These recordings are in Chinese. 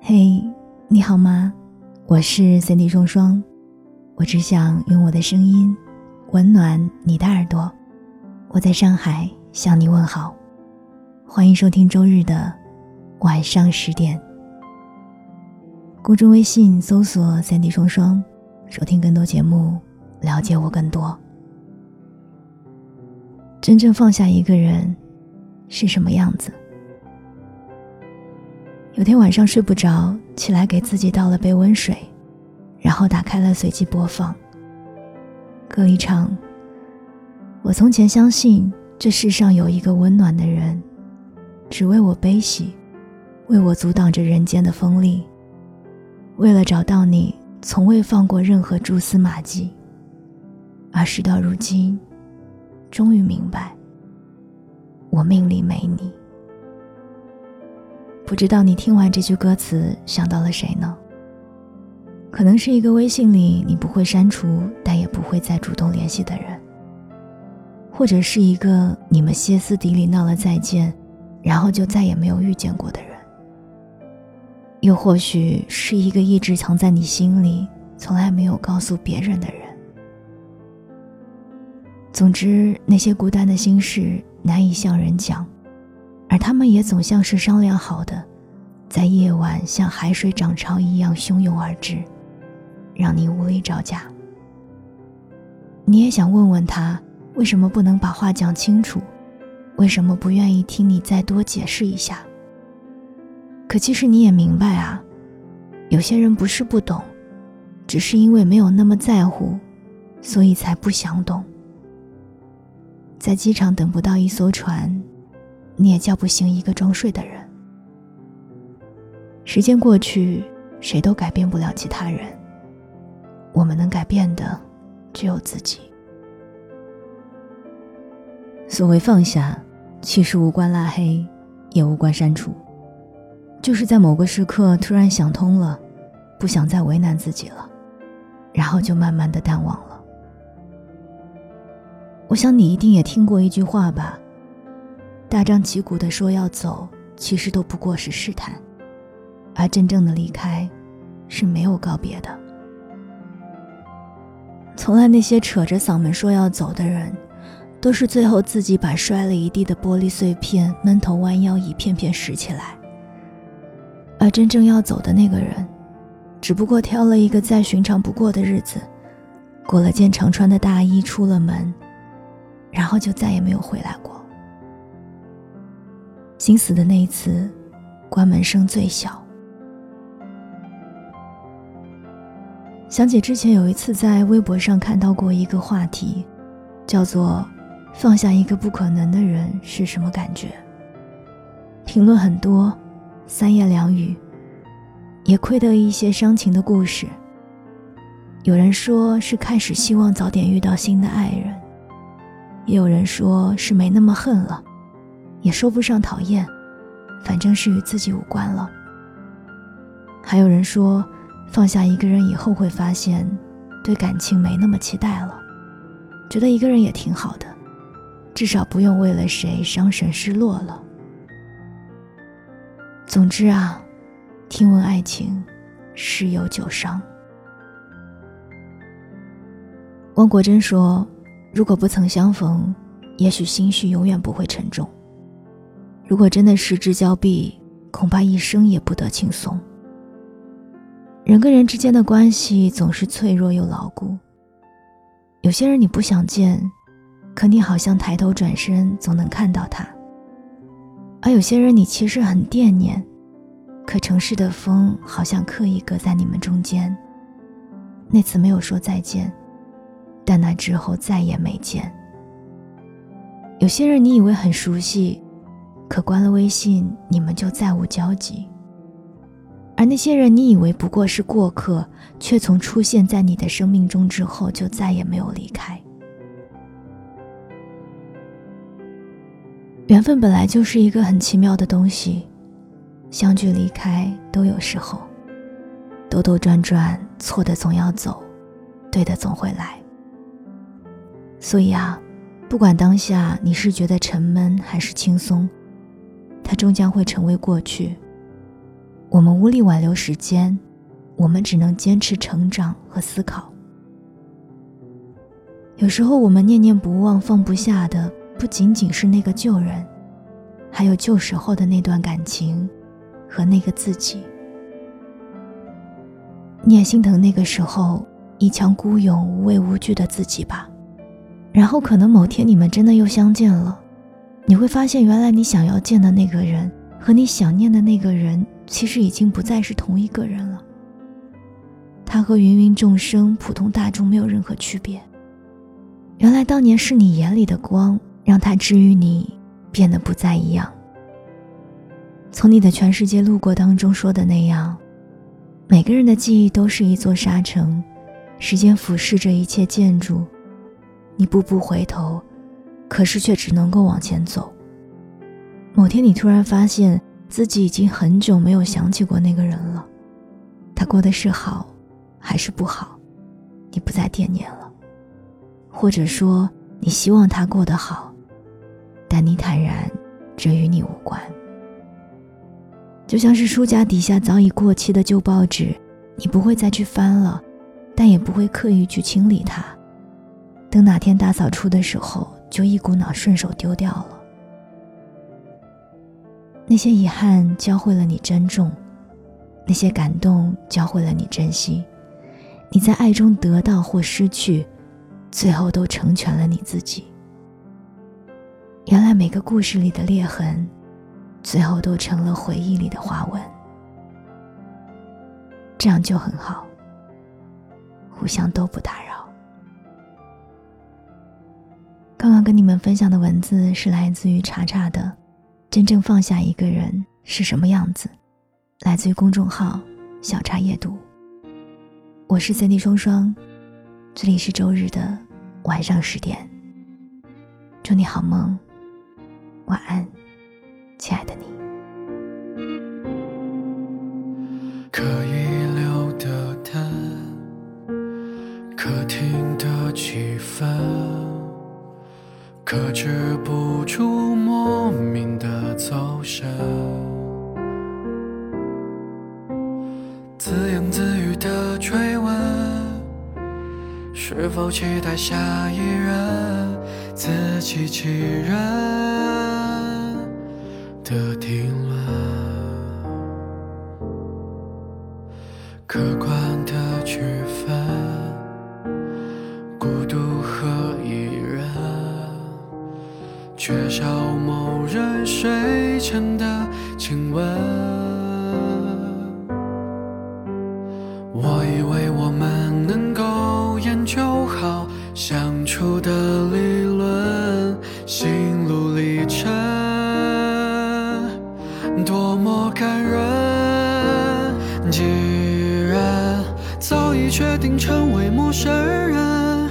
嘿，你好吗？我是 Cindy 双双，我只想用我的声音温暖你的耳朵。我在上海向你问好，欢迎收听周日的晚上十点。公众微信搜索 Cindy 双双，收听更多节目，了解我更多。真正放下一个人是什么样子？有天晚上睡不着，起来给自己倒了杯温水，然后打开了随机播放。歌里唱：“我从前相信这世上有一个温暖的人，只为我悲喜，为我阻挡着人间的锋利。为了找到你，从未放过任何蛛丝马迹。而事到如今，终于明白，我命里没你。”不知道你听完这句歌词想到了谁呢？可能是一个微信里你不会删除，但也不会再主动联系的人，或者是一个你们歇斯底里闹了再见，然后就再也没有遇见过的人，又或许是一个一直藏在你心里，从来没有告诉别人的人。总之，那些孤单的心事难以向人讲。而他们也总像是商量好的，在夜晚像海水涨潮一样汹涌而至，让你无力招架。你也想问问他，为什么不能把话讲清楚？为什么不愿意听你再多解释一下？可其实你也明白啊，有些人不是不懂，只是因为没有那么在乎，所以才不想懂。在机场等不到一艘船。你也叫不醒一个装睡的人。时间过去，谁都改变不了其他人。我们能改变的，只有自己。所谓放下，其实无关拉黑，也无关删除，就是在某个时刻突然想通了，不想再为难自己了，然后就慢慢的淡忘了。我想你一定也听过一句话吧。大张旗鼓的说要走，其实都不过是试探，而真正的离开，是没有告别的。从来那些扯着嗓门说要走的人，都是最后自己把摔了一地的玻璃碎片闷头弯腰一片片拾起来。而真正要走的那个人，只不过挑了一个再寻常不过的日子，裹了件常穿的大衣出了门，然后就再也没有回来过。心死的那一次，关门声最小。想起之前有一次在微博上看到过一个话题，叫做“放下一个不可能的人是什么感觉”。评论很多，三言两语，也窥得一些伤情的故事。有人说是开始希望早点遇到新的爱人，也有人说是没那么恨了。也说不上讨厌，反正是与自己无关了。还有人说，放下一个人以后会发现，对感情没那么期待了，觉得一个人也挺好的，至少不用为了谁伤神失落了。总之啊，听闻爱情，十有九伤。汪国真说：“如果不曾相逢，也许心绪永远不会沉重。”如果真的失之交臂，恐怕一生也不得轻松。人跟人之间的关系总是脆弱又牢固。有些人你不想见，可你好像抬头转身总能看到他；而有些人你其实很惦念，可城市的风好像刻意隔在你们中间。那次没有说再见，但那之后再也没见。有些人你以为很熟悉。可关了微信，你们就再无交集。而那些人，你以为不过是过客，却从出现在你的生命中之后，就再也没有离开。缘分本来就是一个很奇妙的东西，相聚离开都有时候，兜兜转转，错的总要走，对的总会来。所以啊，不管当下你是觉得沉闷还是轻松。它终将会成为过去。我们无力挽留时间，我们只能坚持成长和思考。有时候，我们念念不忘、放不下的，不仅仅是那个旧人，还有旧时候的那段感情和那个自己。你也心疼那个时候一腔孤勇、无畏无惧的自己吧？然后，可能某天你们真的又相见了，你会发现，原来你想要见的那个人和你想念的那个人，其实已经不再是同一个人了。他和芸芸众生、普通大众没有任何区别。原来当年是你眼里的光，让他治愈你，变得不再一样。从你的全世界路过当中说的那样。每个人的记忆都是一座沙城，时间俯视着一切建筑，你步步回头，可是却只能够往前走。某天，你突然发现自己已经很久没有想起过那个人了，他过得是好，还是不好，你不再惦念了，或者说你希望他过得好，但你坦然，这与你无关。就像是书架底下早已过期的旧报纸，你不会再去翻了，但也不会刻意去清理它。等哪天大扫除的时候，就一股脑顺手丢掉了。那些遗憾教会了你珍重，那些感动教会了你珍惜。你在爱中得到或失去，最后都成全了你自己。原来每个故事里的裂痕。最后都成了回忆里的花纹，这样就很好，互相都不打扰。跟你们分享的文字是来自于茶茶的《真正放下一个人是什么样子》，来自于公众号“小茶夜读”。我是森蒂双双，这里是周日的晚上十点。祝你好梦，晚安。亲爱的你，自言自语的追问，是否期待下一任自欺欺人？的定论，客观的区分，孤独和一人，缺少某人睡前的亲吻。既然早已决定成为陌生人，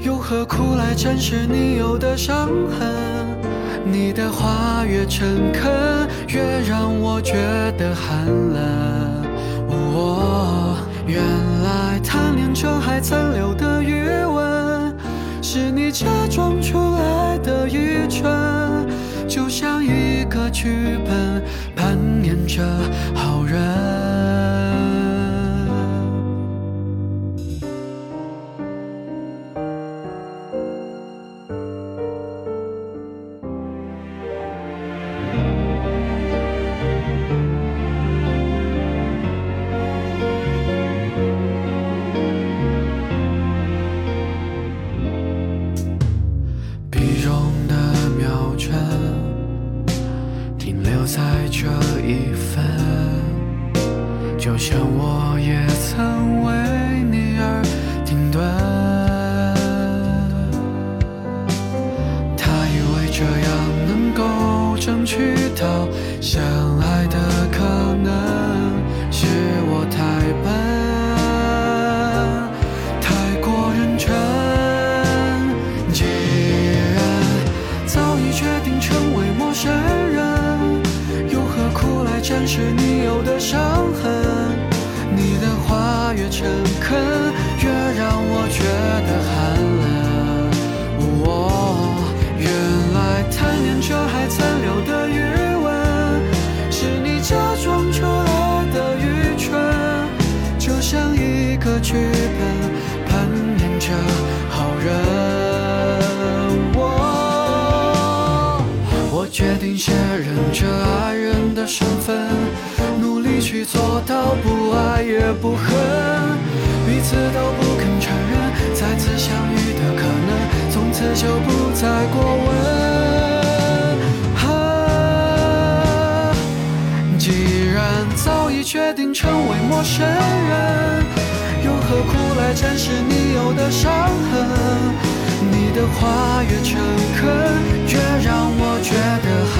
又何苦来展示你有的伤痕？你的话越诚恳，越让我觉得寒冷。我原来贪恋着还残留的余温，是你假装出来的愚蠢。就像一个剧本，扮演着好人。相爱的可能，是我太笨，太过认真。既然早已决定成为陌生人，又何苦来展示你有的伤痕？你的话越诚恳，越让我觉得寒冷。我原来贪恋着还残留的余剧本，扮演着好人。我我决定先忍着爱人的身份，努力去做到不爱也不恨，彼此都不肯承认再次相遇的可能，从此就不再过问。既然早已决定成为陌生人。何苦来展示你有的伤痕？你的话越诚恳，越让我觉得寒